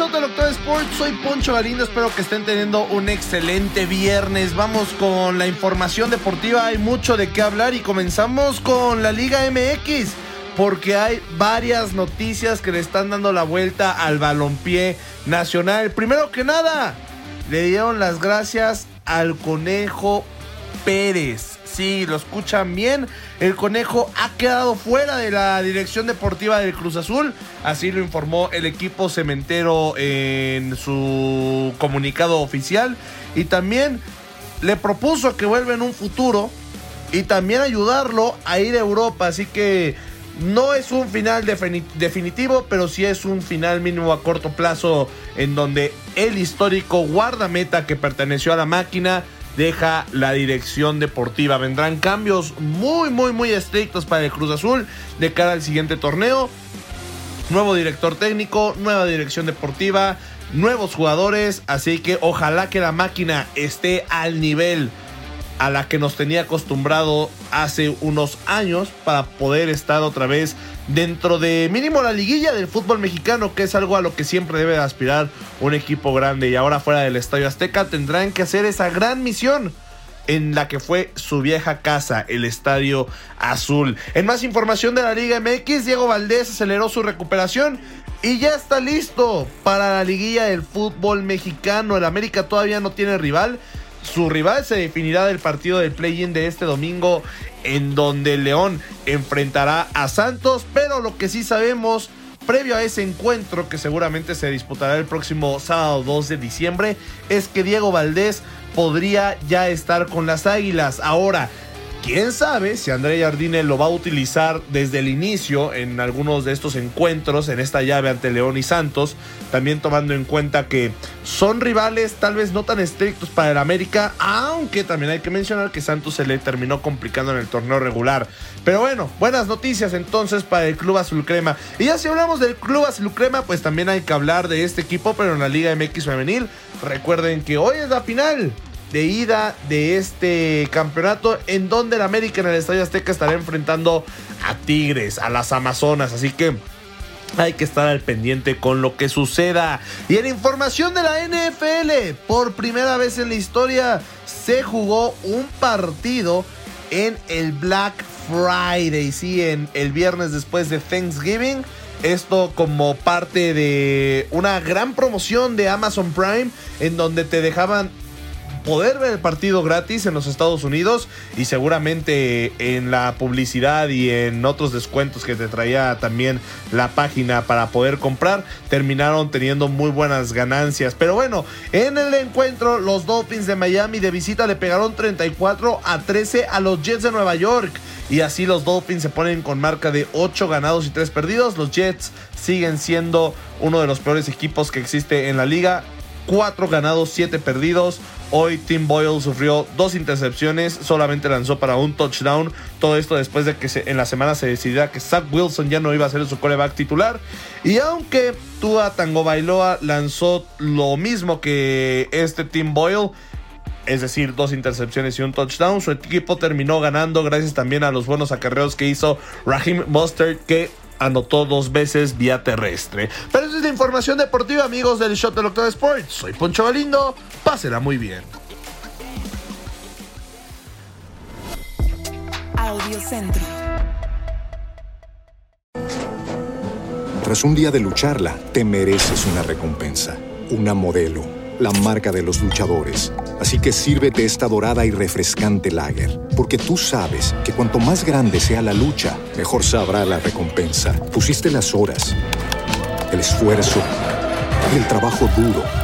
Amigos del Sports? Soy Poncho Galindo, espero que estén teniendo un excelente viernes. Vamos con la información deportiva, hay mucho de qué hablar y comenzamos con la Liga MX porque hay varias noticias que le están dando la vuelta al balompié nacional. Primero que nada, le dieron las gracias al Conejo Pérez. Sí, lo escuchan bien. El Conejo ha quedado fuera de la dirección deportiva del Cruz Azul. Así lo informó el equipo cementero en su comunicado oficial. Y también le propuso que vuelva en un futuro. Y también ayudarlo a ir a Europa. Así que no es un final definitivo, pero sí es un final mínimo a corto plazo en donde el histórico guardameta que perteneció a la máquina deja la dirección deportiva. Vendrán cambios muy, muy, muy estrictos para el Cruz Azul de cara al siguiente torneo. Nuevo director técnico, nueva dirección deportiva, nuevos jugadores, así que ojalá que la máquina esté al nivel a la que nos tenía acostumbrado hace unos años para poder estar otra vez dentro de mínimo la liguilla del fútbol mexicano, que es algo a lo que siempre debe aspirar un equipo grande. Y ahora fuera del Estadio Azteca tendrán que hacer esa gran misión en la que fue su vieja casa, el Estadio Azul. En más información de la Liga MX, Diego Valdés aceleró su recuperación y ya está listo para la liguilla del fútbol mexicano. El América todavía no tiene rival su rival se definirá del partido del play-in de este domingo en donde León enfrentará a Santos, pero lo que sí sabemos previo a ese encuentro que seguramente se disputará el próximo sábado 2 de diciembre es que Diego Valdés podría ya estar con las Águilas. Ahora, quién sabe si André Jardine lo va a utilizar desde el inicio en algunos de estos encuentros, en esta llave ante León y Santos, también tomando en cuenta que son rivales tal vez no tan estrictos para el América, aunque también hay que mencionar que Santos se le terminó complicando en el torneo regular. Pero bueno, buenas noticias entonces para el Club Azul Crema. Y ya si hablamos del Club Azul Crema, pues también hay que hablar de este equipo, pero en la Liga MX femenil. Recuerden que hoy es la final de ida de este campeonato en donde el América en el Estadio Azteca estará enfrentando a Tigres, a las Amazonas, así que hay que estar al pendiente con lo que suceda. Y en información de la NFL, por primera vez en la historia se jugó un partido en el Black Friday, sí, en el viernes después de Thanksgiving. Esto como parte de una gran promoción de Amazon Prime en donde te dejaban poder ver el partido gratis en los Estados Unidos y seguramente en la publicidad y en otros descuentos que te traía también la página para poder comprar, terminaron teniendo muy buenas ganancias. Pero bueno, en el encuentro los Dolphins de Miami de visita le pegaron 34 a 13 a los Jets de Nueva York. Y así los Dolphins se ponen con marca de 8 ganados y 3 perdidos. Los Jets siguen siendo uno de los peores equipos que existe en la liga. 4 ganados, 7 perdidos. Hoy Tim Boyle sufrió dos intercepciones, solamente lanzó para un touchdown. Todo esto después de que en la semana se decidiera que Zach Wilson ya no iba a ser su coreback titular. Y aunque Tua Tango Bailoa lanzó lo mismo que este Tim Boyle, es decir, dos intercepciones y un touchdown. Su equipo terminó ganando gracias también a los buenos acarreos que hizo Raheem Mustard, que anotó dos veces vía terrestre. Pero esa es la información deportiva, amigos del Shot del Octavo Sports. Soy Poncho Galindo, pásela muy bien. Audio Centro. Tras un día de lucharla, te mereces una recompensa, una modelo, la marca de los luchadores. Así que sírvete esta dorada y refrescante lager, porque tú sabes que cuanto más grande sea la lucha, mejor sabrá la recompensa. Pusiste las horas, el esfuerzo, el trabajo duro.